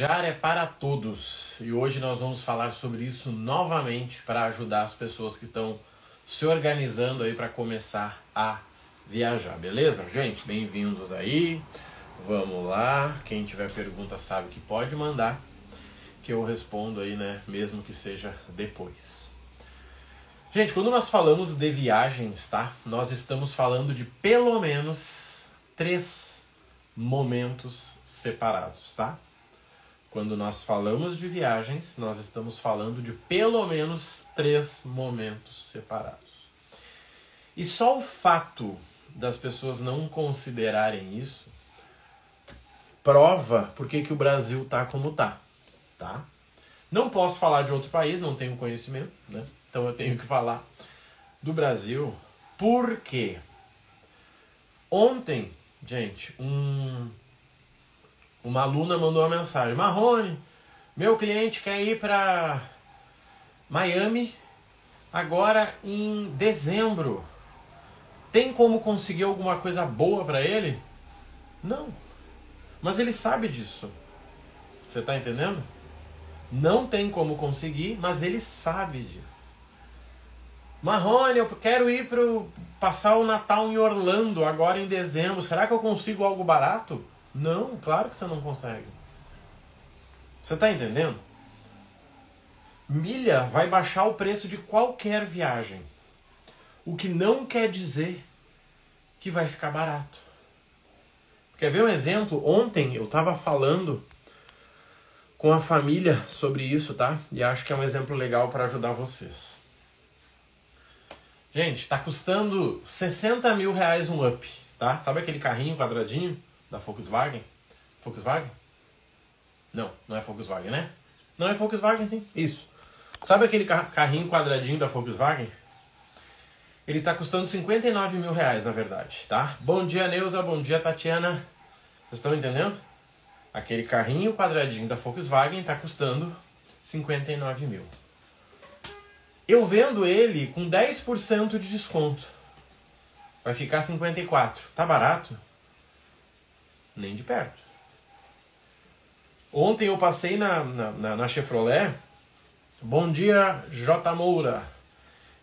Viajar é para todos e hoje nós vamos falar sobre isso novamente para ajudar as pessoas que estão se organizando aí para começar a viajar, beleza? Gente, bem-vindos aí. Vamos lá. Quem tiver pergunta sabe que pode mandar, que eu respondo aí, né? Mesmo que seja depois. Gente, quando nós falamos de viagens, tá? Nós estamos falando de pelo menos três momentos separados, tá? Quando nós falamos de viagens, nós estamos falando de pelo menos três momentos separados. E só o fato das pessoas não considerarem isso prova por que, o Brasil tá como tá, tá? Não posso falar de outro país, não tenho conhecimento, né? Então eu tenho que falar do Brasil, porque ontem, gente, um uma aluna mandou uma mensagem: Marrone, meu cliente quer ir para Miami agora em dezembro. Tem como conseguir alguma coisa boa para ele? Não. Mas ele sabe disso. Você está entendendo? Não tem como conseguir, mas ele sabe disso. Marrone, eu quero ir para passar o Natal em Orlando agora em dezembro. Será que eu consigo algo barato? Não, claro que você não consegue. Você está entendendo? Milha vai baixar o preço de qualquer viagem. O que não quer dizer que vai ficar barato. Quer ver um exemplo? Ontem eu estava falando com a família sobre isso, tá? E acho que é um exemplo legal para ajudar vocês. Gente, está custando 60 mil reais um up, tá? Sabe aquele carrinho quadradinho? Da Volkswagen. Volkswagen? Não, não é Volkswagen, né? Não é Volkswagen, sim. Isso. Sabe aquele carrinho quadradinho da Volkswagen? Ele está custando 59 mil reais, na verdade, tá? Bom dia, Neuza. Bom dia, Tatiana. Vocês estão entendendo? Aquele carrinho quadradinho da Volkswagen está custando 59 mil. Eu vendo ele com 10% de desconto. Vai ficar 54. Tá barato? Nem de perto. Ontem eu passei na, na, na, na Chevrolet. Bom dia, J. Moura.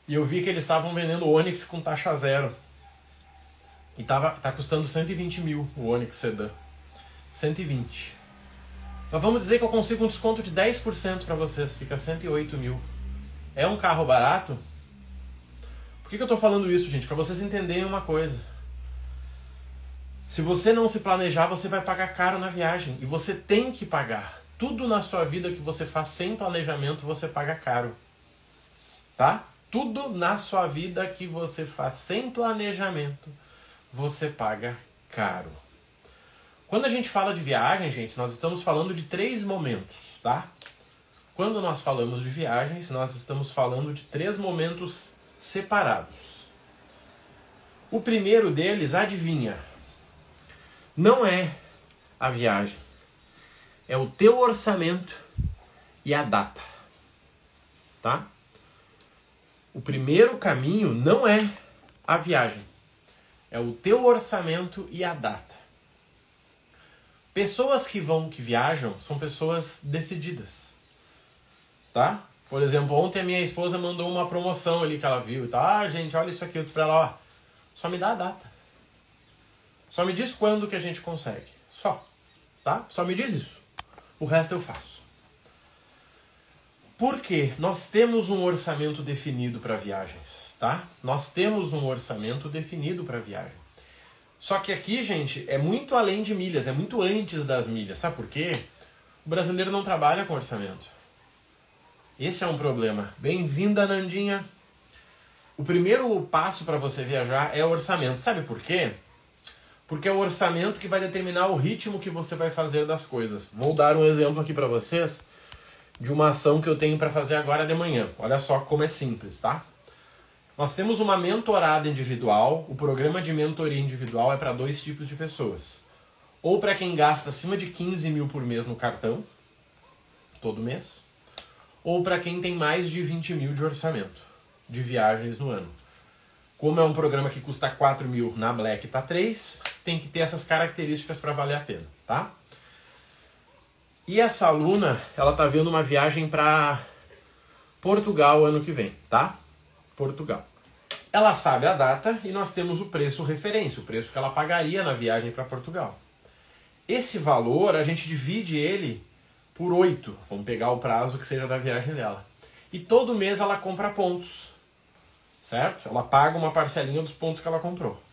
E eu vi que eles estavam vendendo Onix com taxa zero. E tava, tá custando 120 mil o Onix Sedan. 120. Mas vamos dizer que eu consigo um desconto de 10% para vocês. Fica 108 mil. É um carro barato? Por que, que eu estou falando isso, gente? Para vocês entenderem uma coisa. Se você não se planejar, você vai pagar caro na viagem. E você tem que pagar. Tudo na sua vida que você faz sem planejamento, você paga caro. Tá? Tudo na sua vida que você faz sem planejamento, você paga caro. Quando a gente fala de viagem, gente, nós estamos falando de três momentos, tá? Quando nós falamos de viagens, nós estamos falando de três momentos separados. O primeiro deles, adivinha? Não é a viagem, é o teu orçamento e a data. Tá? O primeiro caminho não é a viagem, é o teu orçamento e a data. Pessoas que vão, que viajam, são pessoas decididas. Tá? Por exemplo, ontem a minha esposa mandou uma promoção ali que ela viu e tá, ah, gente, olha isso aqui, eu disse pra ela, ó, só me dá a data. Só me diz quando que a gente consegue. Só. Tá? Só me diz isso. O resto eu faço. Porque nós temos um orçamento definido para viagens, tá? Nós temos um orçamento definido para viagem. Só que aqui, gente, é muito além de milhas, é muito antes das milhas. Sabe por quê? O brasileiro não trabalha com orçamento. Esse é um problema. Bem-vinda, Nandinha. O primeiro passo para você viajar é o orçamento. Sabe por quê? Porque é o orçamento que vai determinar o ritmo que você vai fazer das coisas. Vou dar um exemplo aqui para vocês de uma ação que eu tenho para fazer agora de manhã. Olha só como é simples, tá? Nós temos uma mentorada individual. O programa de mentoria individual é para dois tipos de pessoas. Ou para quem gasta acima de 15 mil por mês no cartão, todo mês, ou para quem tem mais de 20 mil de orçamento de viagens no ano. Como é um programa que custa 4 mil, na Black tá 3, tem que ter essas características para valer a pena, tá? E essa aluna, ela tá vendo uma viagem para Portugal ano que vem, tá? Portugal. Ela sabe a data e nós temos o preço referência, o preço que ela pagaria na viagem para Portugal. Esse valor a gente divide ele por 8. Vamos pegar o prazo que seja da viagem dela. E todo mês ela compra pontos. Certo? Ela paga uma parcelinha dos pontos que ela comprou.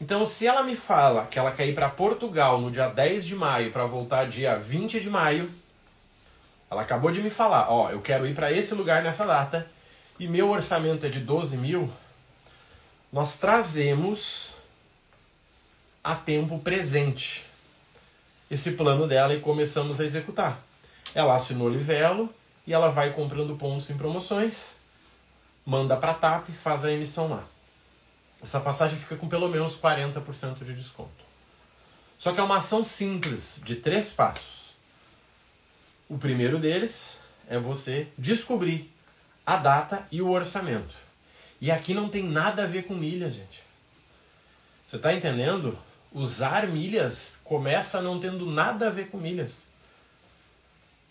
Então, se ela me fala que ela quer ir para Portugal no dia 10 de maio para voltar dia 20 de maio, ela acabou de me falar, ó, eu quero ir para esse lugar nessa data e meu orçamento é de 12 mil, nós trazemos a tempo presente esse plano dela e começamos a executar. Ela assinou Livelo e ela vai comprando pontos em promoções, manda para a TAP, faz a emissão lá. Essa passagem fica com pelo menos 40% de desconto. Só que é uma ação simples, de três passos. O primeiro deles é você descobrir a data e o orçamento. E aqui não tem nada a ver com milhas, gente. Você está entendendo? Usar milhas começa não tendo nada a ver com milhas.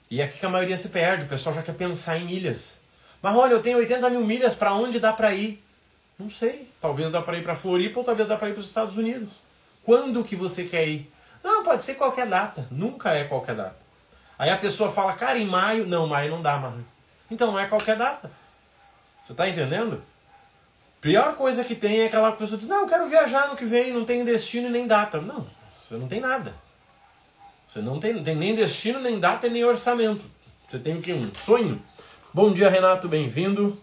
E é aqui que a maioria se perde, o pessoal já quer pensar em milhas. Mas olha, eu tenho 80 mil milhas, para onde dá para ir? Não sei. Talvez dá para ir para Floripa ou talvez dá para ir para os Estados Unidos. Quando que você quer ir? Não, pode ser qualquer data. Nunca é qualquer data. Aí a pessoa fala, cara, em maio. Não, maio não dá, mano. Então não é qualquer data. Você está entendendo? Pior coisa que tem é aquela pessoa que diz, não, eu quero viajar no que vem, não tem destino nem data. Não, você não tem nada. Você não tem, não tem nem destino, nem data e nem orçamento. Você tem o que? Um sonho. Bom dia, Renato, bem-vindo.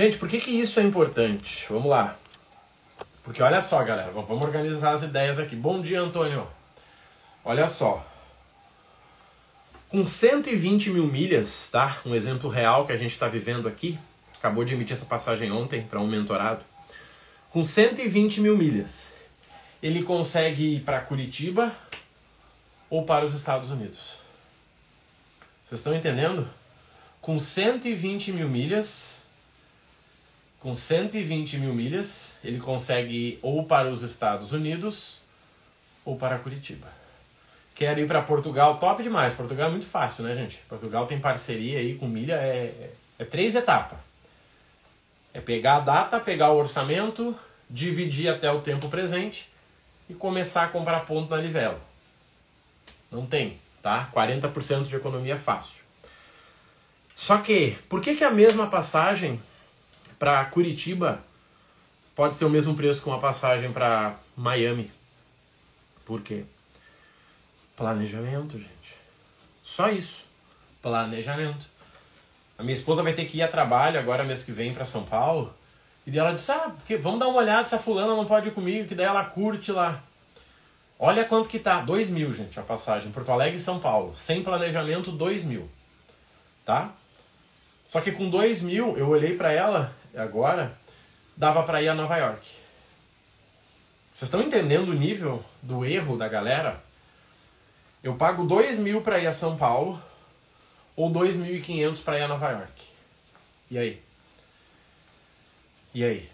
Gente, por que, que isso é importante? Vamos lá. Porque olha só, galera, vamos organizar as ideias aqui. Bom dia, Antônio. Olha só. Com 120 mil milhas, tá? Um exemplo real que a gente está vivendo aqui. Acabou de emitir essa passagem ontem para um mentorado. Com 120 mil milhas, ele consegue ir para Curitiba ou para os Estados Unidos. Vocês estão entendendo? Com 120 mil milhas, com 120 mil milhas, ele consegue ir ou para os Estados Unidos ou para Curitiba. Quero ir para Portugal, top demais. Portugal é muito fácil, né, gente? Portugal tem parceria aí com milha, é, é, é três etapas. É pegar a data, pegar o orçamento, dividir até o tempo presente e começar a comprar ponto na livela. Não tem, tá? 40% de economia fácil. Só que, por que, que a mesma passagem para Curitiba pode ser o mesmo preço que uma passagem para Miami. Por quê? Planejamento, gente. Só isso. Planejamento. A minha esposa vai ter que ir a trabalho agora mês que vem para São Paulo. E ela disse: Ah, porque vamos dar uma olhada se a fulana não pode ir comigo, que daí ela curte lá. Olha quanto que tá. 2 mil, gente, a passagem. Porto Alegre e São Paulo. Sem planejamento, 2 mil. Tá? Só que com 2 mil, eu olhei para ela agora, dava para ir a Nova York. Vocês estão entendendo o nível do erro da galera? Eu pago 2 mil para ir a São Paulo ou 2.500 para ir a Nova York. E aí? E aí?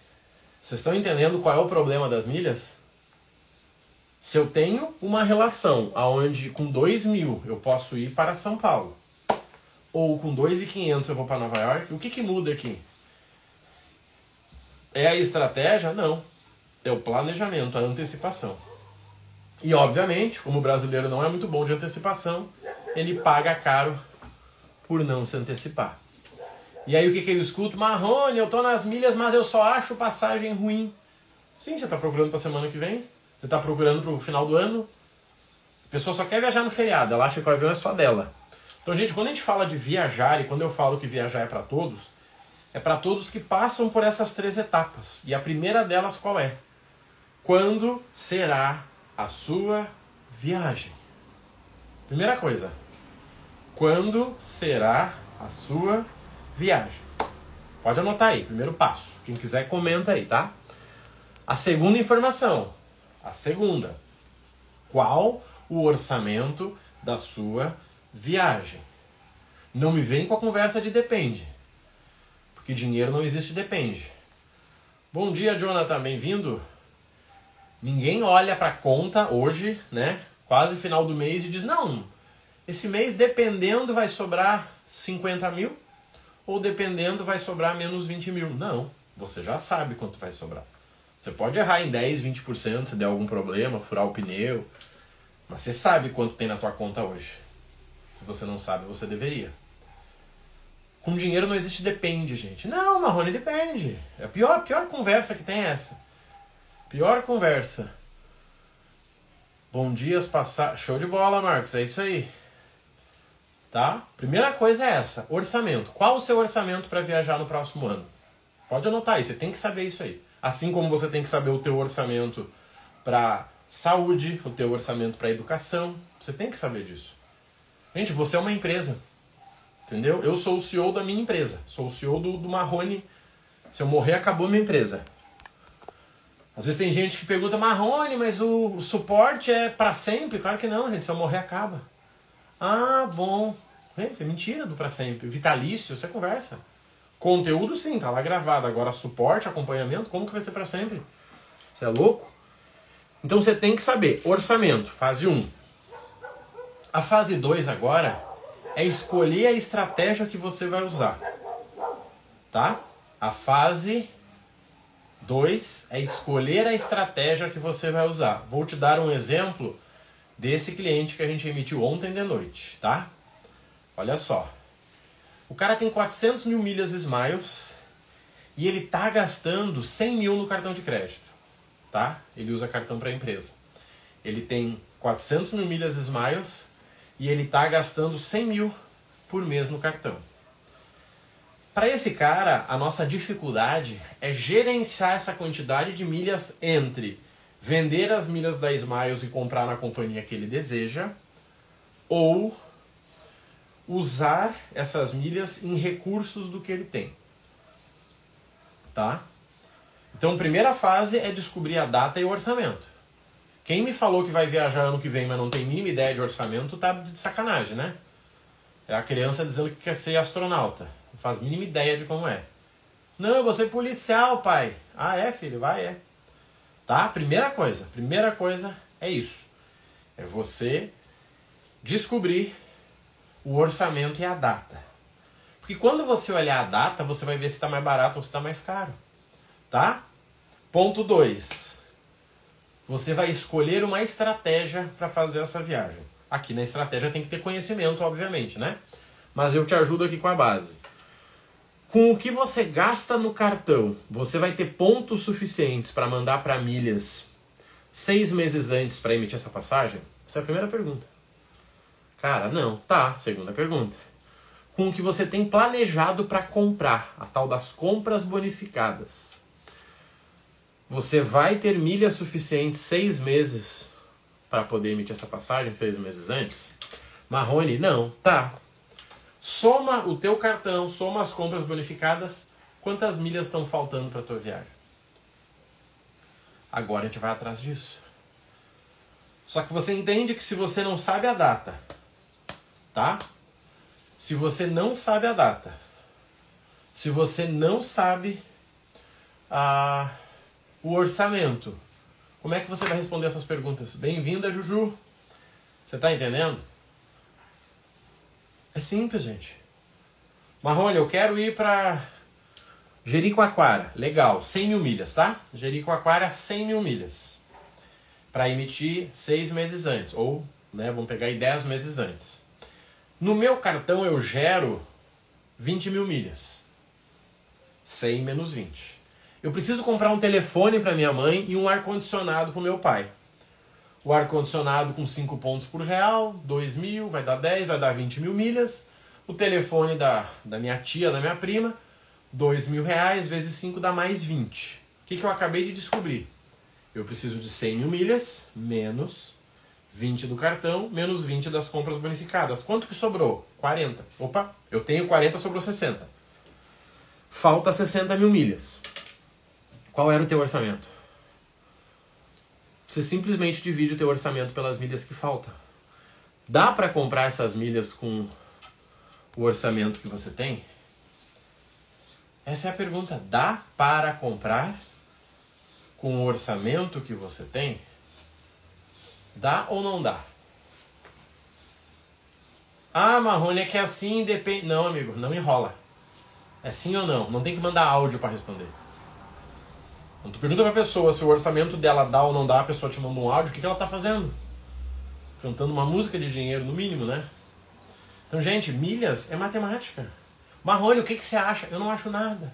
Vocês estão entendendo qual é o problema das milhas? Se eu tenho uma relação aonde com 2 mil eu posso ir para São Paulo ou com 2.500 eu vou para Nova York, o que, que muda aqui? É a estratégia? Não. É o planejamento, a antecipação. E obviamente, como o brasileiro não é muito bom de antecipação, ele paga caro por não se antecipar. E aí o que, que eu escuto? Marrone, eu tô nas milhas, mas eu só acho passagem ruim. Sim, você está procurando para semana que vem? Você está procurando para o final do ano? A pessoa só quer viajar no feriado, ela acha que o avião é só dela. Então, gente, quando a gente fala de viajar, e quando eu falo que viajar é para todos, é para todos que passam por essas três etapas. E a primeira delas qual é? Quando será a sua viagem? Primeira coisa. Quando será a sua viagem? Pode anotar aí, primeiro passo. Quem quiser comenta aí, tá? A segunda informação. A segunda. Qual o orçamento da sua viagem? Não me vem com a conversa de depende que dinheiro não existe depende. Bom dia, Jonathan, bem-vindo. Ninguém olha para a conta hoje, né? Quase final do mês e diz: "Não, Esse mês, dependendo, vai sobrar 50 mil, ou dependendo, vai sobrar menos 20 mil. Não, você já sabe quanto vai sobrar. Você pode errar em 10, 20% se der algum problema, furar o pneu, mas você sabe quanto tem na tua conta hoje. Se você não sabe, você deveria. Com dinheiro não existe depende, gente. Não, Marrone, depende. É a pior, pior conversa que tem é essa. Pior conversa. Bom dias passar. Show de bola, Marcos. É isso aí. Tá? Primeira coisa é essa: orçamento. Qual o seu orçamento para viajar no próximo ano? Pode anotar aí, você tem que saber isso aí. Assim como você tem que saber o teu orçamento para saúde, o teu orçamento para educação, você tem que saber disso. Gente, você é uma empresa. Entendeu? Eu sou o CEO da minha empresa. Sou o CEO do, do Marrone. Se eu morrer, acabou a minha empresa. Às vezes tem gente que pergunta, Marrone, mas o, o suporte é para sempre? Claro que não, gente. Se eu morrer, acaba. Ah, bom. É mentira do para sempre. Vitalício, você conversa. Conteúdo sim, tá lá gravado. Agora suporte, acompanhamento, como que vai ser para sempre? Você é louco? Então você tem que saber. Orçamento, fase 1. A fase 2 agora é escolher a estratégia que você vai usar. Tá? A fase 2 é escolher a estratégia que você vai usar. Vou te dar um exemplo desse cliente que a gente emitiu ontem de noite, tá? Olha só. O cara tem 400 mil milhas Smiles e ele tá gastando 100 mil no cartão de crédito, tá? Ele usa cartão para empresa. Ele tem 400 mil milhas Smiles e ele está gastando 100 mil por mês no cartão. Para esse cara, a nossa dificuldade é gerenciar essa quantidade de milhas entre vender as milhas da Smiles e comprar na companhia que ele deseja, ou usar essas milhas em recursos do que ele tem. Tá? Então, primeira fase é descobrir a data e o orçamento. Quem me falou que vai viajar ano que vem, mas não tem mínima ideia de orçamento, tá de sacanagem, né? É a criança dizendo que quer ser astronauta. Não faz mínima ideia de como é. Não, eu vou ser policial, pai. Ah, é, filho? Vai, é. Tá? Primeira coisa. Primeira coisa é isso. É você descobrir o orçamento e a data. Porque quando você olhar a data, você vai ver se está mais barato ou se está mais caro. Tá? Ponto 2 você vai escolher uma estratégia para fazer essa viagem. Aqui na estratégia tem que ter conhecimento, obviamente, né? Mas eu te ajudo aqui com a base. Com o que você gasta no cartão, você vai ter pontos suficientes para mandar para milhas seis meses antes para emitir essa passagem? Essa é a primeira pergunta. Cara, não. Tá. Segunda pergunta. Com o que você tem planejado para comprar, a tal das compras bonificadas você vai ter milhas suficientes seis meses para poder emitir essa passagem seis meses antes? Marrone, não. Tá. Soma o teu cartão, soma as compras bonificadas, quantas milhas estão faltando para tua viagem? Agora a gente vai atrás disso. Só que você entende que se você não sabe a data, tá? Se você não sabe a data, se você não sabe a o orçamento. Como é que você vai responder essas perguntas? Bem-vinda, Juju. Você está entendendo? É simples, gente. Marrone, eu quero ir para Jericoacoara. Legal, 100 mil milhas, tá? Jericoacoara, 100 mil milhas. Para emitir seis meses antes. Ou, né, vamos pegar aí 10 meses antes. No meu cartão eu gero 20 mil milhas. 100 menos 20. Eu preciso comprar um telefone para minha mãe e um ar-condicionado para meu pai. O ar-condicionado com 5 pontos por real, 2 mil, vai dar 10, vai dar 20 mil milhas. O telefone da, da minha tia, da minha prima, 2 mil reais vezes 5 dá mais 20. O que, que eu acabei de descobrir? Eu preciso de 100 mil milhas, menos 20 do cartão, menos 20 das compras bonificadas. Quanto que sobrou? 40. Opa, eu tenho 40, sobrou 60. Falta 60 mil milhas. Qual era o teu orçamento? Você simplesmente divide o teu orçamento pelas milhas que faltam. Dá para comprar essas milhas com o orçamento que você tem? Essa é a pergunta. Dá para comprar com o orçamento que você tem? Dá ou não dá? Ah, Marrone, é que é assim depende. Não, amigo, não enrola. É sim ou não? Não tem que mandar áudio para responder. Quando tu pergunta pra pessoa se o orçamento dela dá ou não dá, a pessoa te manda um áudio, o que, que ela tá fazendo? Cantando uma música de dinheiro, no mínimo, né? Então, gente, milhas é matemática. Marrone, o que, que você acha? Eu não acho nada.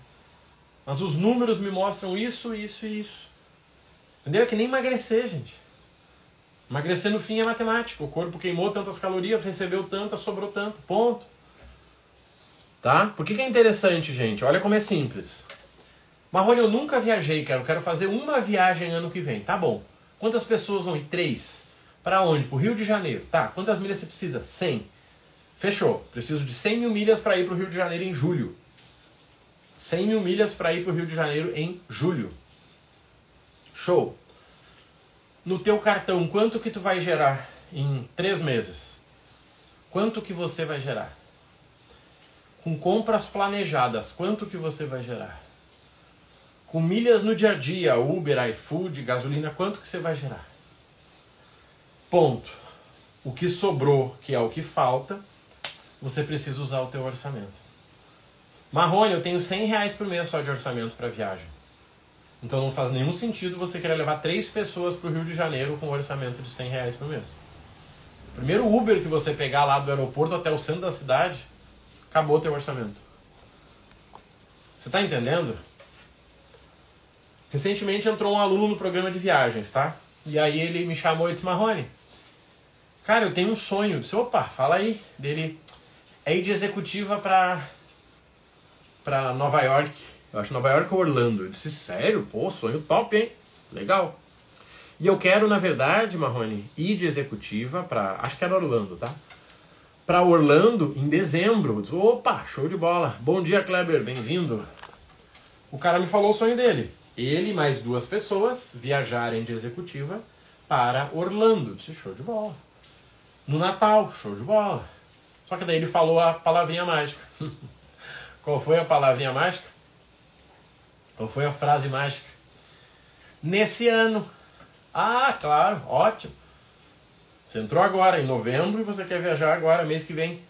Mas os números me mostram isso, isso e isso. Entendeu? É que nem emagrecer, gente. Emagrecer no fim é matemática. O corpo queimou tantas calorias, recebeu tantas, sobrou tanto. Ponto. Tá? Por que, que é interessante, gente? Olha como é simples. Marrone, eu nunca viajei, cara. Eu quero fazer uma viagem ano que vem. Tá bom. Quantas pessoas vão ir? Três. Para onde? Pro Rio de Janeiro. Tá. Quantas milhas você precisa? 100. Fechou. Preciso de 100 mil milhas para ir pro Rio de Janeiro em julho. 100 mil milhas para ir pro Rio de Janeiro em julho. Show. No teu cartão, quanto que tu vai gerar em três meses? Quanto que você vai gerar? Com compras planejadas, quanto que você vai gerar? Com milhas no dia a dia, Uber, iFood, gasolina, quanto que você vai gerar? Ponto. O que sobrou, que é o que falta, você precisa usar o teu orçamento. Marrone, eu tenho 100 reais por mês só de orçamento para viagem. Então não faz nenhum sentido você querer levar três pessoas para o Rio de Janeiro com um orçamento de 100 reais por mês. O primeiro Uber que você pegar lá do aeroporto até o centro da cidade, acabou o teu orçamento. Você está entendendo? Recentemente entrou um aluno no programa de viagens, tá? E aí ele me chamou e disse, Marrone, cara, eu tenho um sonho. Eu disse, opa, fala aí. Dele, é ir de executiva para para Nova York. Eu acho Nova York ou Orlando. Eu disse, sério? Pô, sonho top, hein? Legal. E eu quero, na verdade, Marrone, ir de executiva para, acho que era Orlando, tá? Para Orlando em dezembro. Eu disse, opa, show de bola. Bom dia, Kleber, bem-vindo. O cara me falou o sonho dele ele e mais duas pessoas viajarem de executiva para Orlando. Disse, show de bola. No Natal, show de bola. Só que daí ele falou a palavrinha mágica. Qual foi a palavrinha mágica? Qual foi a frase mágica? Nesse ano. Ah, claro, ótimo. Você entrou agora, em novembro, e você quer viajar agora, mês que vem.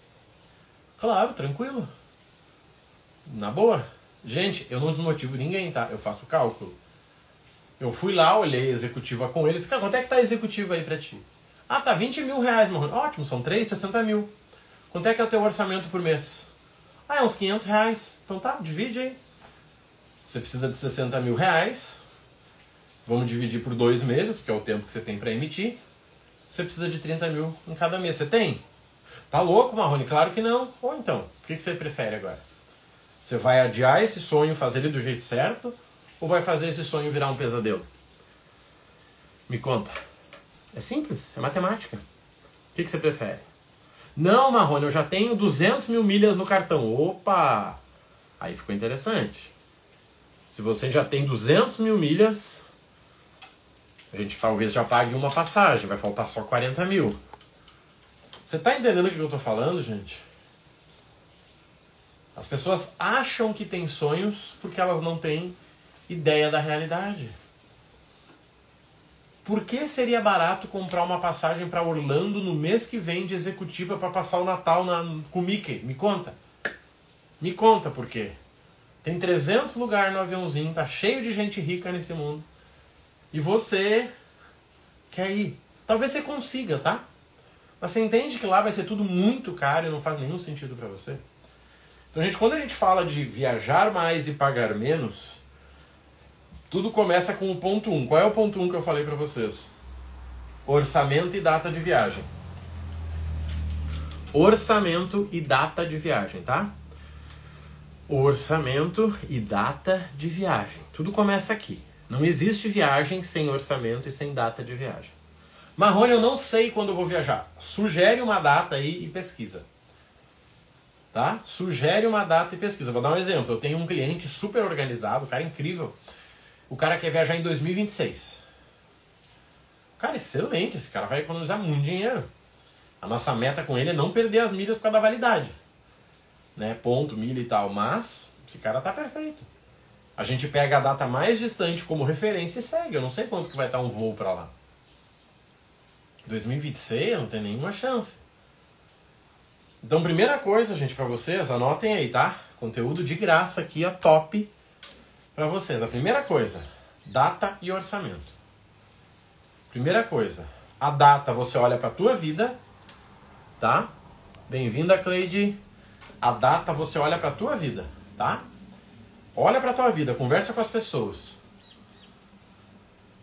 Claro, tranquilo. Na boa. Gente, eu não desmotivo ninguém, tá? Eu faço cálculo. Eu fui lá, olhei a executiva com eles. Cara, quanto é que tá a executiva aí pra ti? Ah, tá 20 mil reais, mano. Ótimo, são 3, 60 mil. Quanto é que é o teu orçamento por mês? Ah, é uns 500 reais. Então tá, divide aí. Você precisa de 60 mil reais. Vamos dividir por dois meses, porque é o tempo que você tem para emitir. Você precisa de 30 mil em cada mês. Você tem? Tá louco, Marrone? Claro que não. Ou então, o que você prefere agora? Você vai adiar esse sonho, fazer ele do jeito certo, ou vai fazer esse sonho virar um pesadelo? Me conta. É simples, é matemática. O que, que você prefere? Não, Marrone, eu já tenho 200 mil milhas no cartão. Opa! Aí ficou interessante. Se você já tem 200 mil milhas, a gente talvez já pague uma passagem, vai faltar só 40 mil. Você está entendendo o que eu estou falando, gente? As pessoas acham que têm sonhos porque elas não têm ideia da realidade. Por que seria barato comprar uma passagem para Orlando no mês que vem de executiva para passar o Natal na, com o Mickey? Me conta. Me conta por quê. Tem 300 lugares no aviãozinho, tá cheio de gente rica nesse mundo. E você quer ir. Talvez você consiga, tá? Mas você entende que lá vai ser tudo muito caro e não faz nenhum sentido para você? Então, gente, quando a gente fala de viajar mais e pagar menos, tudo começa com o ponto 1. Um. Qual é o ponto 1 um que eu falei para vocês? Orçamento e data de viagem. Orçamento e data de viagem, tá? Orçamento e data de viagem. Tudo começa aqui. Não existe viagem sem orçamento e sem data de viagem. Marrone, eu não sei quando eu vou viajar. Sugere uma data aí e pesquisa. Tá? Sugere uma data e pesquisa. Vou dar um exemplo. Eu tenho um cliente super organizado, um cara incrível. O cara quer viajar em 2026. Cara, excelente. Esse cara vai economizar muito dinheiro. A nossa meta com ele é não perder as milhas por causa da validade. Né? Ponto, milha e tal. Mas esse cara tá perfeito. A gente pega a data mais distante como referência e segue. Eu não sei quanto que vai estar um voo para lá. 2026 não tem nenhuma chance. Então, primeira coisa, gente, para vocês, anotem aí, tá? Conteúdo de graça aqui, ó, top para vocês. A primeira coisa, data e orçamento. Primeira coisa, a data você olha para tua vida, tá? Bem-vinda, Cleide. A data você olha para tua vida, tá? Olha para tua vida, conversa com as pessoas.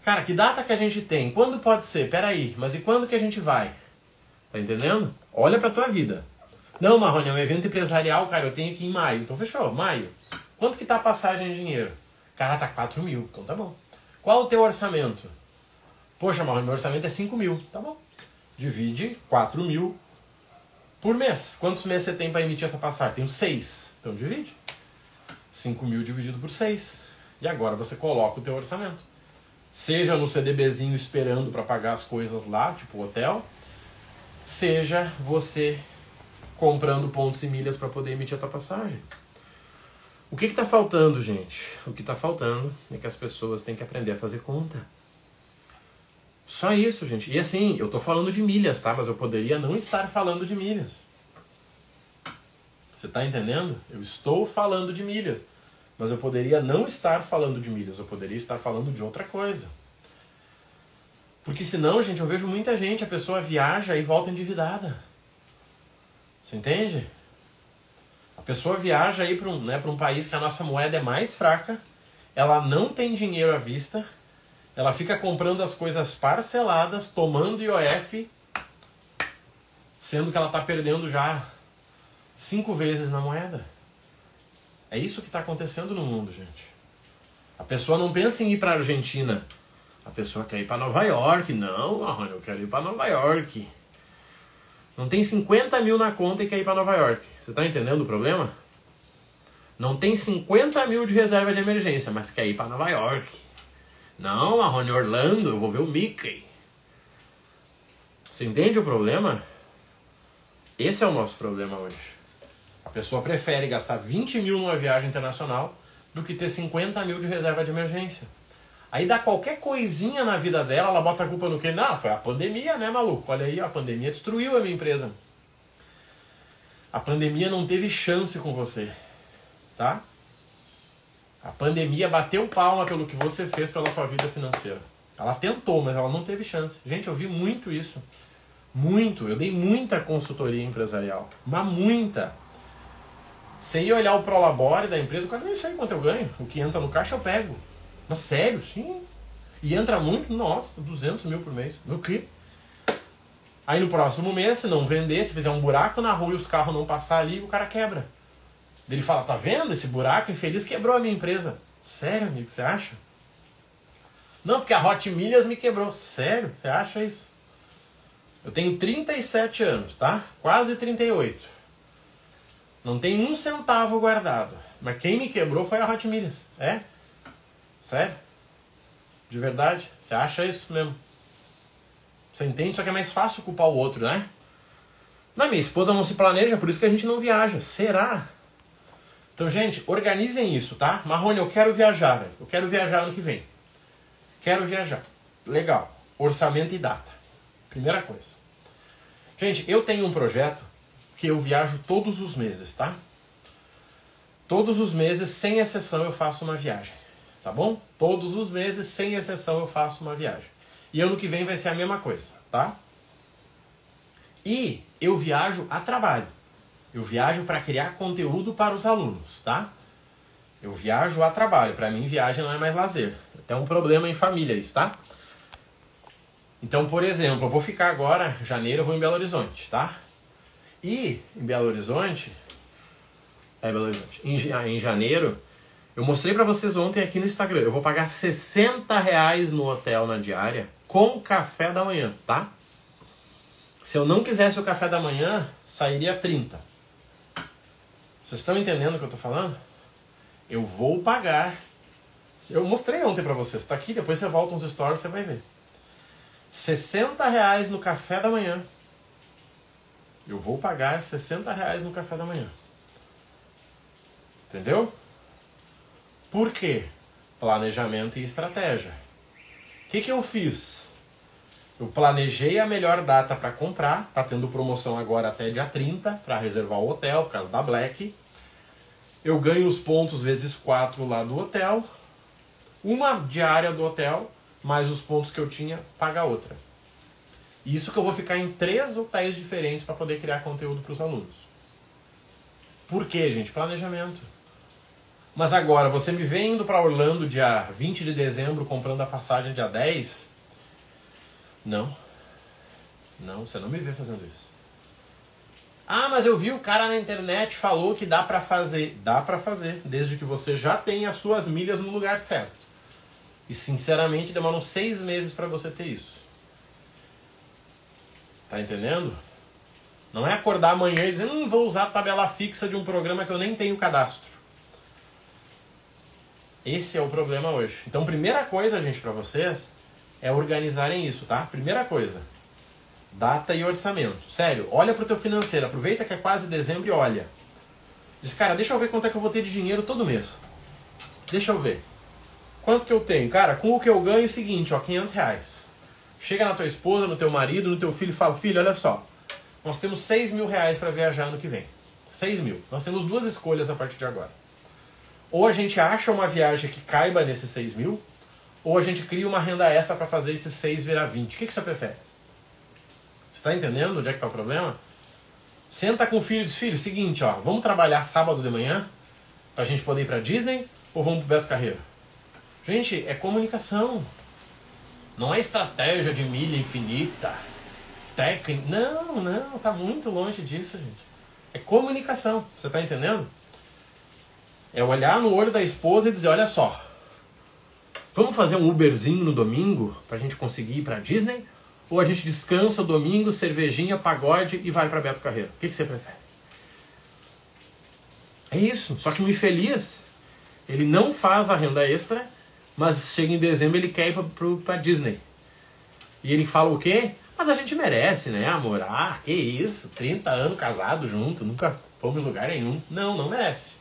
Cara, que data que a gente tem? Quando pode ser? Peraí, mas e quando que a gente vai? Tá entendendo? Olha pra tua vida. Não, Marrone, é um evento empresarial, cara, eu tenho que ir em maio. Então fechou, maio. Quanto que tá a passagem em dinheiro? Cara, tá 4 mil. Então tá bom. Qual o teu orçamento? Poxa, Marrone, meu orçamento é 5 mil. Tá bom. Divide 4 mil por mês. Quantos meses você tem para emitir essa passagem? Tenho 6. Então divide. 5 mil dividido por 6. E agora você coloca o teu orçamento. Seja no CDBzinho esperando para pagar as coisas lá, tipo hotel, seja você comprando pontos e milhas para poder emitir a tua passagem. O que está faltando, gente? O que está faltando é que as pessoas têm que aprender a fazer conta. Só isso, gente. E assim, eu estou falando de milhas, tá? Mas eu poderia não estar falando de milhas. Você está entendendo? Eu estou falando de milhas. Mas eu poderia não estar falando de milhas. Eu poderia estar falando de outra coisa. Porque senão, gente, eu vejo muita gente, a pessoa viaja e volta endividada. Você entende? A pessoa viaja aí para um, né, um país que a nossa moeda é mais fraca, ela não tem dinheiro à vista, ela fica comprando as coisas parceladas, tomando IOF, sendo que ela está perdendo já cinco vezes na moeda. É isso que está acontecendo no mundo, gente. A pessoa não pensa em ir para a Argentina. A pessoa quer ir para Nova York. Não, eu quero ir para Nova York. Não tem 50 mil na conta e quer ir para Nova York. Você está entendendo o problema? Não tem 50 mil de reserva de emergência, mas quer ir para Nova York. Não, Marrone, Orlando, eu vou ver o Mickey. Você entende o problema? Esse é o nosso problema hoje. A pessoa prefere gastar 20 mil numa viagem internacional do que ter 50 mil de reserva de emergência. Aí dá qualquer coisinha na vida dela, ela bota a culpa no quê? Não, foi a pandemia, né, maluco? Olha aí, a pandemia destruiu a minha empresa. A pandemia não teve chance com você, tá? A pandemia bateu palma pelo que você fez pela sua vida financeira. Ela tentou, mas ela não teve chance. Gente, eu vi muito isso. Muito. Eu dei muita consultoria empresarial. Mas muita. Ia olhar o Prolabore da empresa, o cara nem sei quanto eu ganho. O que entra no caixa eu pego. Mas sério, sim. E entra muito, nossa, 200 mil por mês. No quê? Aí no próximo mês, se não vender, se fizer um buraco na rua e os carros não passar ali, o cara quebra. Ele fala, tá vendo? Esse buraco infeliz quebrou a minha empresa. Sério, amigo, você acha? Não, porque a Hot Milhas me quebrou. Sério? Você acha isso? Eu tenho 37 anos, tá? Quase 38. Não tem um centavo guardado. Mas quem me quebrou foi a Hot Milhas. É? Sério? De verdade? Você acha isso mesmo? Você entende? Só que é mais fácil culpar o outro, né? Não, minha esposa não se planeja, por isso que a gente não viaja. Será? Então, gente, organizem isso, tá? Marrone, eu quero viajar, velho. Eu quero viajar ano que vem. Quero viajar. Legal. Orçamento e data. Primeira coisa. Gente, eu tenho um projeto que eu viajo todos os meses, tá? Todos os meses, sem exceção, eu faço uma viagem, tá bom? Todos os meses, sem exceção, eu faço uma viagem. E ano que vem vai ser a mesma coisa, tá? E eu viajo a trabalho. Eu viajo para criar conteúdo para os alunos, tá? Eu viajo a trabalho. Para mim, viagem não é mais lazer. É um problema em família isso, tá? Então, por exemplo, eu vou ficar agora, janeiro, eu vou em Belo Horizonte, tá? E em Belo Horizonte, é Belo Horizonte, em, em janeiro, eu mostrei para vocês ontem aqui no Instagram. Eu vou pagar 60 reais no hotel na diária com café da manhã, tá? Se eu não quisesse o café da manhã, sairia 30. Vocês estão entendendo o que eu tô falando? Eu vou pagar. Eu mostrei ontem para vocês, tá aqui, depois você volta uns stories, você vai ver. 60 reais no café da manhã eu vou pagar 60 reais no café da manhã. Entendeu? Por quê? Planejamento e estratégia. O que, que eu fiz? Eu planejei a melhor data para comprar, tá tendo promoção agora até dia 30 para reservar o hotel por causa da Black. Eu ganho os pontos vezes 4 lá do hotel. Uma diária do hotel, mais os pontos que eu tinha, paga outra. Isso que eu vou ficar em três hotéis diferentes para poder criar conteúdo para os alunos. Por quê, gente? Planejamento. Mas agora, você me vendo para Orlando dia 20 de dezembro comprando a passagem dia 10, não. Não, você não me vê fazendo isso. Ah, mas eu vi o cara na internet falou que dá para fazer. Dá para fazer, desde que você já tenha as suas milhas no lugar certo. E sinceramente demoram seis meses para você ter isso. Tá entendendo? Não é acordar amanhã e dizer, hum, vou usar a tabela fixa de um programa que eu nem tenho cadastro. Esse é o problema hoje. Então, primeira coisa, gente, para vocês é organizarem isso, tá? Primeira coisa, data e orçamento. Sério, olha pro teu financeiro, aproveita que é quase dezembro e olha. Diz, cara, deixa eu ver quanto é que eu vou ter de dinheiro todo mês. Deixa eu ver. Quanto que eu tenho? Cara, com o que eu ganho é o seguinte, ó, 500 reais. Chega na tua esposa, no teu marido, no teu filho e fala, filho, olha só, nós temos 6 mil reais para viajar ano que vem. 6 mil. Nós temos duas escolhas a partir de agora. Ou a gente acha uma viagem que caiba nesses 6 mil, ou a gente cria uma renda extra para fazer esses 6 virar 20. O que, que você prefere? Você está entendendo onde é que está o problema? Senta com o filho e diz, filho, seguinte, ó, vamos trabalhar sábado de manhã para a gente poder ir para Disney ou vamos para Beto Carreiro? Gente, é comunicação. Não é estratégia de milha infinita. Técnica. Não, não, tá muito longe disso, gente. É comunicação. Você está entendendo? É olhar no olho da esposa e dizer, olha só, Vamos fazer um Uberzinho no domingo para a gente conseguir ir para Disney? Ou a gente descansa domingo, cervejinha, pagode e vai para Beto Carreiro? O que, que você prefere? É isso. Só que o infeliz, ele não faz a renda extra, mas chega em dezembro ele quer ir para Disney. E ele fala o quê? Mas a gente merece, né, amor? Ah, que isso, 30 anos casado junto, nunca fomos em lugar nenhum. Não, não merece.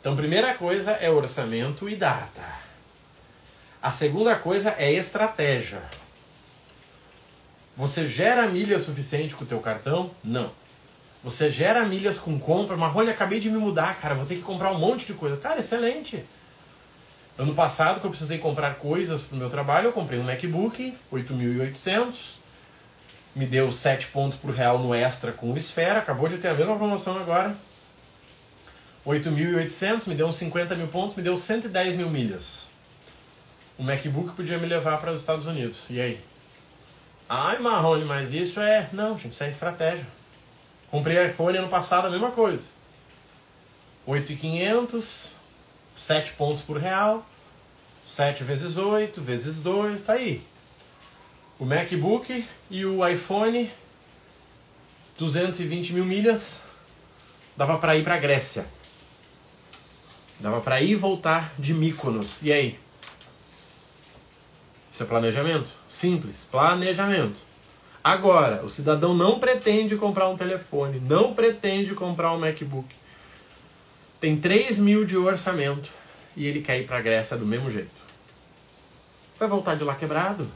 Então, primeira coisa é orçamento e data. A segunda coisa é estratégia. Você gera milha suficiente com o teu cartão? Não. Você gera milhas com compra, olha, acabei de me mudar, cara, vou ter que comprar um monte de coisa. Cara, excelente. Ano passado, que eu precisei comprar coisas para o meu trabalho, eu comprei um MacBook, 8.800, me deu 7 pontos por real no extra com o Esfera, acabou de ter a mesma promoção agora. 8.800, me deu uns 50 mil pontos, me deu 110 mil milhas o MacBook podia me levar para os Estados Unidos. E aí? Ai, Marrone, mas isso é. Não, gente, isso é estratégia. Comprei iPhone ano passado, a mesma coisa. 8,500, 7 pontos por real, 7 vezes 8, vezes 2, tá aí. O MacBook e o iPhone, 220 mil milhas, dava para ir para Grécia. Dava para ir e voltar de Mykonos. E aí? Isso é planejamento? Simples, planejamento. Agora, o cidadão não pretende comprar um telefone, não pretende comprar um MacBook. Tem 3 mil de orçamento e ele quer ir para a Grécia do mesmo jeito. Vai voltar de lá quebrado?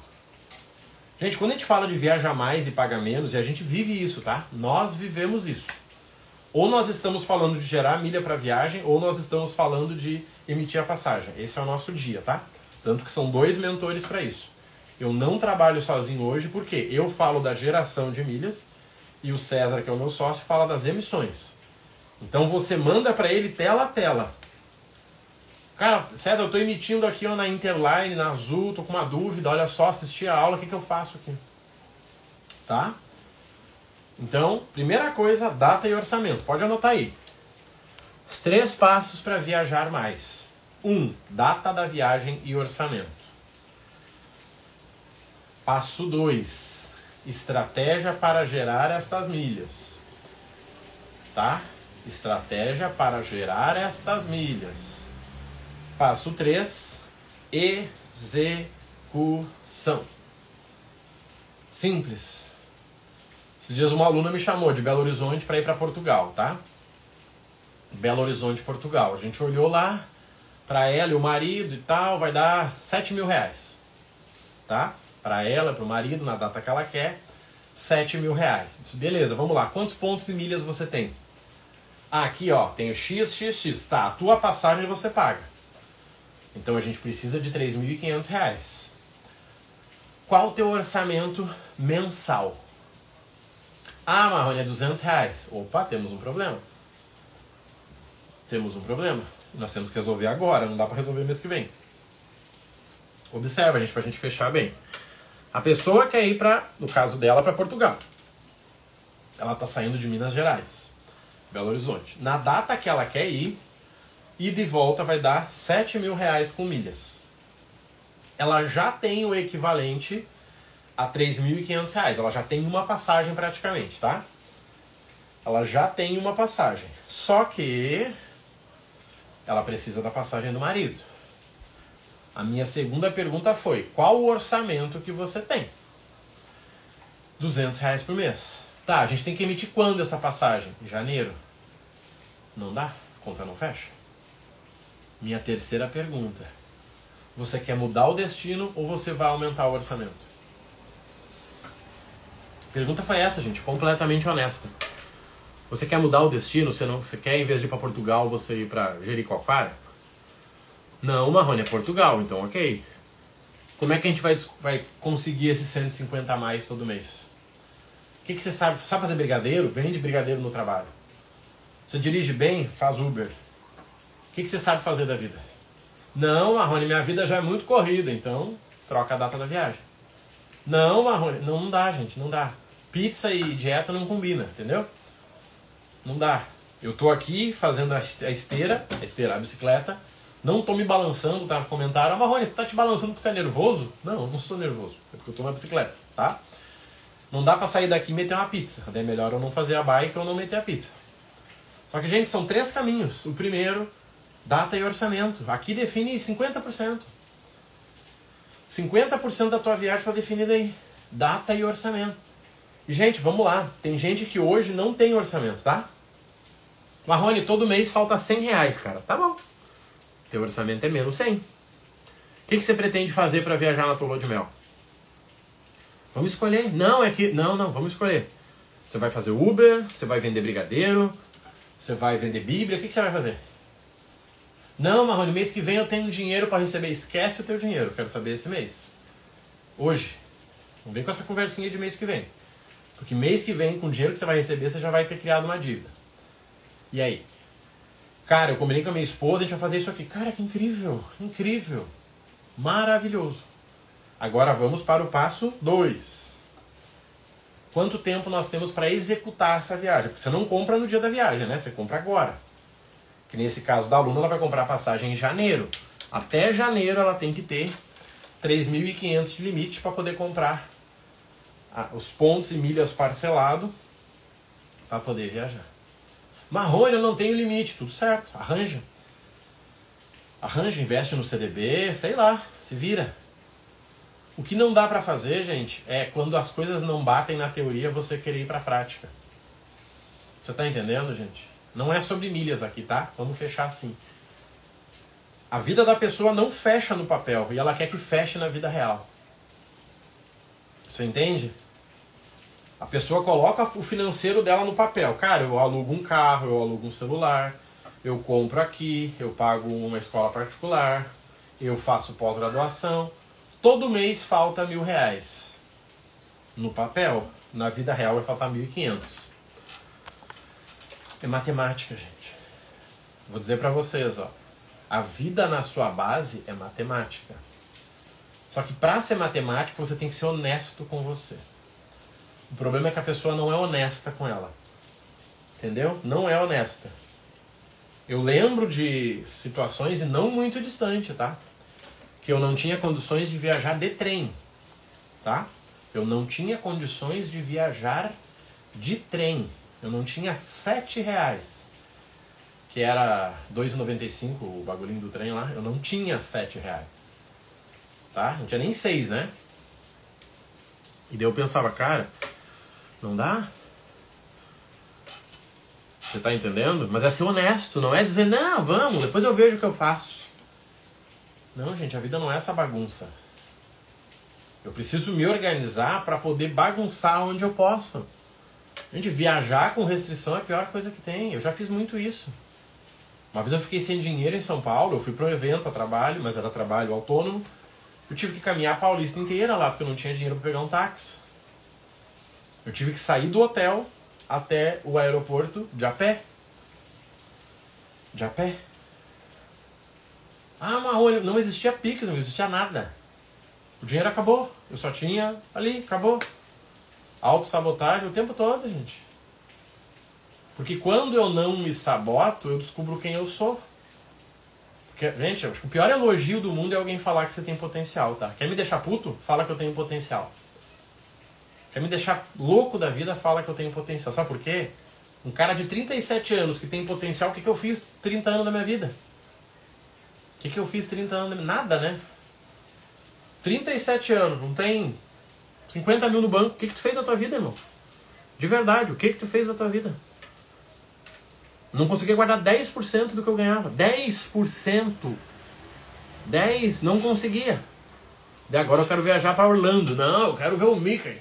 Gente, quando a gente fala de viajar mais e pagar menos, e a gente vive isso, tá? Nós vivemos isso. Ou nós estamos falando de gerar milha para viagem, ou nós estamos falando de emitir a passagem. Esse é o nosso dia, tá? Tanto que são dois mentores para isso. Eu não trabalho sozinho hoje porque eu falo da geração de milhas e o César, que é o meu sócio, fala das emissões. Então você manda para ele tela a tela. Cara, César, eu estou emitindo aqui ó, na Interline, na Azul, estou com uma dúvida, olha só, assisti a aula, o que, que eu faço aqui? Tá? Então, primeira coisa, data e orçamento. Pode anotar aí. Os três passos para viajar mais. 1. Um, data da viagem e orçamento. Passo 2. Estratégia para gerar estas milhas. Tá? Estratégia para gerar estas milhas. Passo 3. Execução. Simples. Esses dias uma aluna me chamou de Belo Horizonte para ir para Portugal, tá? Belo Horizonte, Portugal. A gente olhou lá, para ela e o marido e tal, vai dar 7 mil reais. Tá? para ela, para o marido, na data que ela quer, 7 mil reais. Disse, beleza, vamos lá. Quantos pontos e milhas você tem? Ah, aqui ó, tenho X, X, X. Tá, a tua passagem você paga. Então a gente precisa de 3.500 reais. Qual o teu orçamento mensal? Ah, Marrone, é 200 reais. Opa, temos um problema. Temos um problema. Nós temos que resolver agora, não dá para resolver mês que vem. Observa, gente, pra gente fechar bem. A pessoa quer ir para, no caso dela, para Portugal. Ela está saindo de Minas Gerais, Belo Horizonte. Na data que ela quer ir, e de volta vai dar 7 mil reais com milhas. Ela já tem o equivalente a 3.500 reais. Ela já tem uma passagem praticamente, tá? Ela já tem uma passagem. Só que ela precisa da passagem do marido. A minha segunda pergunta foi: qual o orçamento que você tem? 200 reais por mês. Tá, a gente tem que emitir quando essa passagem? Em janeiro? Não dá? Conta não fecha? Minha terceira pergunta: você quer mudar o destino ou você vai aumentar o orçamento? Pergunta foi essa, gente, completamente honesta. Você quer mudar o destino? Você não, você quer em vez de ir para Portugal, você ir para Jericoacoara? Não, Marrone, é Portugal, então ok. Como é que a gente vai, vai conseguir esses 150 a mais todo mês? O que, que você sabe? Sabe fazer brigadeiro? Vende brigadeiro no trabalho. Você dirige bem? Faz Uber. O que, que você sabe fazer da vida? Não, Marrone, minha vida já é muito corrida, então troca a data da viagem. Não, Marrone, não, não dá, gente, não dá. Pizza e dieta não combina, entendeu? Não dá. Eu tô aqui fazendo a esteira, a esteira, a bicicleta, não tô me balançando, tá? Comentaram, ah, Marrone, tá te balançando porque tá nervoso? Não, eu não sou nervoso. É porque eu tô na bicicleta, tá? Não dá pra sair daqui e meter uma pizza. É melhor eu não fazer a bike ou não meter a pizza. Só que, gente, são três caminhos. O primeiro, data e orçamento. Aqui define 50%. 50% da tua viagem está definida aí. Data e orçamento. Gente, vamos lá. Tem gente que hoje não tem orçamento, tá? Marrone, todo mês falta 100 reais, cara. Tá bom. Teu orçamento é menos 100. O que, que você pretende fazer para viajar na lua de mel? Vamos escolher. Não, é que. Não, não, vamos escolher. Você vai fazer Uber, você vai vender brigadeiro, você vai vender Bíblia, o que, que você vai fazer? Não, Marrone, mês que vem eu tenho dinheiro para receber. Esquece o teu dinheiro, quero saber esse mês. Hoje. Vem com essa conversinha de mês que vem. Porque mês que vem, com o dinheiro que você vai receber, você já vai ter criado uma dívida. E aí? Cara, eu combinei com a minha esposa, a gente vai fazer isso aqui. Cara, que incrível, incrível, maravilhoso. Agora vamos para o passo 2. Quanto tempo nós temos para executar essa viagem? Porque você não compra no dia da viagem, né? Você compra agora. Que nesse caso da aluna, ela vai comprar a passagem em janeiro. Até janeiro ela tem que ter 3.500 de limite para poder comprar os pontos e milhas parcelado para poder viajar. Marrone, eu não tenho limite. Tudo certo, arranja. Arranja, investe no CDB, sei lá, se vira. O que não dá para fazer, gente, é quando as coisas não batem na teoria, você querer ir para a prática. Você tá entendendo, gente? Não é sobre milhas aqui, tá? Vamos fechar assim. A vida da pessoa não fecha no papel e ela quer que feche na vida real. Você entende? A pessoa coloca o financeiro dela no papel. Cara, eu alugo um carro, eu alugo um celular, eu compro aqui, eu pago uma escola particular, eu faço pós-graduação. Todo mês falta mil reais. No papel, na vida real vai faltar mil e quinhentos. É matemática, gente. Vou dizer para vocês, ó. A vida na sua base é matemática. Só que para ser matemática, você tem que ser honesto com você. O problema é que a pessoa não é honesta com ela. Entendeu? Não é honesta. Eu lembro de situações, e não muito distante, tá? Que eu não tinha condições de viajar de trem, tá? Eu não tinha condições de viajar de trem. Eu não tinha sete reais. Que era 2,95 o bagulhinho do trem lá. Eu não tinha sete reais. Tá? Não tinha nem seis, né? E daí eu pensava, cara, não dá? Você tá entendendo? Mas é ser honesto, não é dizer, não, vamos, depois eu vejo o que eu faço. Não, gente, a vida não é essa bagunça. Eu preciso me organizar para poder bagunçar onde eu posso. Gente, viajar com restrição é a pior coisa que tem. Eu já fiz muito isso. Uma vez eu fiquei sem dinheiro em São Paulo, eu fui para um evento a trabalho, mas era trabalho autônomo. Eu tive que caminhar a Paulista inteira lá, porque eu não tinha dinheiro para pegar um táxi. Eu tive que sair do hotel até o aeroporto de a pé. De a pé. Ah, Marrone, não existia Pix, não existia nada. O dinheiro acabou. Eu só tinha ali, acabou. Auto-sabotagem o tempo todo, gente. Porque quando eu não me saboto, eu descubro quem eu sou. Porque, gente, acho que o pior elogio do mundo é alguém falar que você tem potencial, tá? Quer me deixar puto? Fala que eu tenho potencial. Quer me deixar louco da vida? Fala que eu tenho potencial. Sabe por quê? Um cara de 37 anos que tem potencial, o que, que eu fiz 30 anos da minha vida? O que, que eu fiz 30 anos da minha Nada, né? 37 anos, não tem 50 mil no banco. O que, que tu fez da tua vida, irmão? De verdade, o que, que tu fez da tua vida? Não conseguia guardar 10% do que eu ganhava. 10%. 10%, não conseguia. E agora eu quero viajar para Orlando. Não, eu quero ver o Mickey.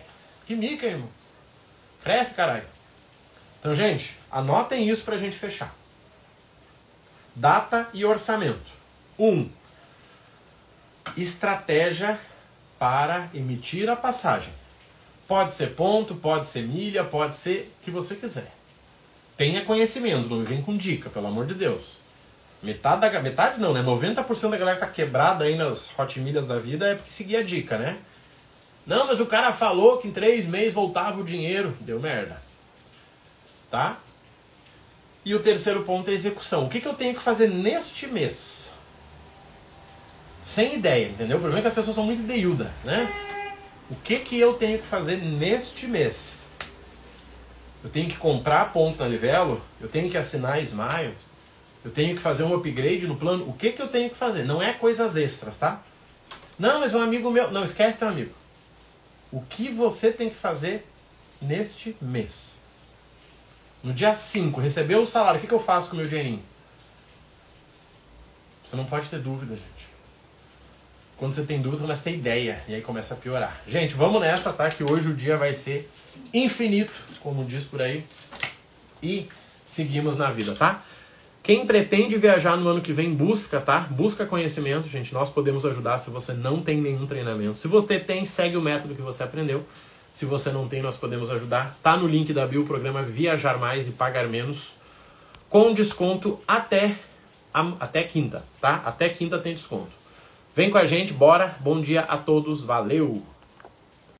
Que Mickey, irmão? Cresce, caralho. Então, gente, anotem isso pra gente fechar. Data e orçamento. 1. Um, estratégia para emitir a passagem. Pode ser ponto, pode ser milha, pode ser o que você quiser. Tenha conhecimento, não me vem com dica, pelo amor de Deus. Metade da metade não, né? 90% da galera que tá quebrada aí nas hot milhas da vida é porque seguia a dica, né? Não, mas o cara falou que em três meses voltava o dinheiro. Deu merda. Tá? E o terceiro ponto é execução. O que, que eu tenho que fazer neste mês? Sem ideia, entendeu? O problema é que as pessoas são muito ideiuda, né? O que, que eu tenho que fazer neste mês? Eu tenho que comprar pontos na Livelo? Eu tenho que assinar Smile? Eu tenho que fazer um upgrade no plano? O que, que eu tenho que fazer? Não é coisas extras, tá? Não, mas um amigo meu... Não, esquece teu amigo. O que você tem que fazer neste mês? No dia 5, recebeu o salário, o que, que eu faço com o meu dinheirinho? Você não pode ter dúvida, gente. Quando você tem dúvida, começa a ter ideia. E aí começa a piorar. Gente, vamos nessa, tá? Que hoje o dia vai ser infinito, como diz por aí. E seguimos na vida, tá? Quem pretende viajar no ano que vem, busca, tá? Busca conhecimento, gente. Nós podemos ajudar se você não tem nenhum treinamento. Se você tem, segue o método que você aprendeu. Se você não tem, nós podemos ajudar. Tá no link da bio, o programa Viajar Mais e Pagar Menos, com desconto até, até quinta, tá? Até quinta tem desconto. Vem com a gente, bora. Bom dia a todos, valeu!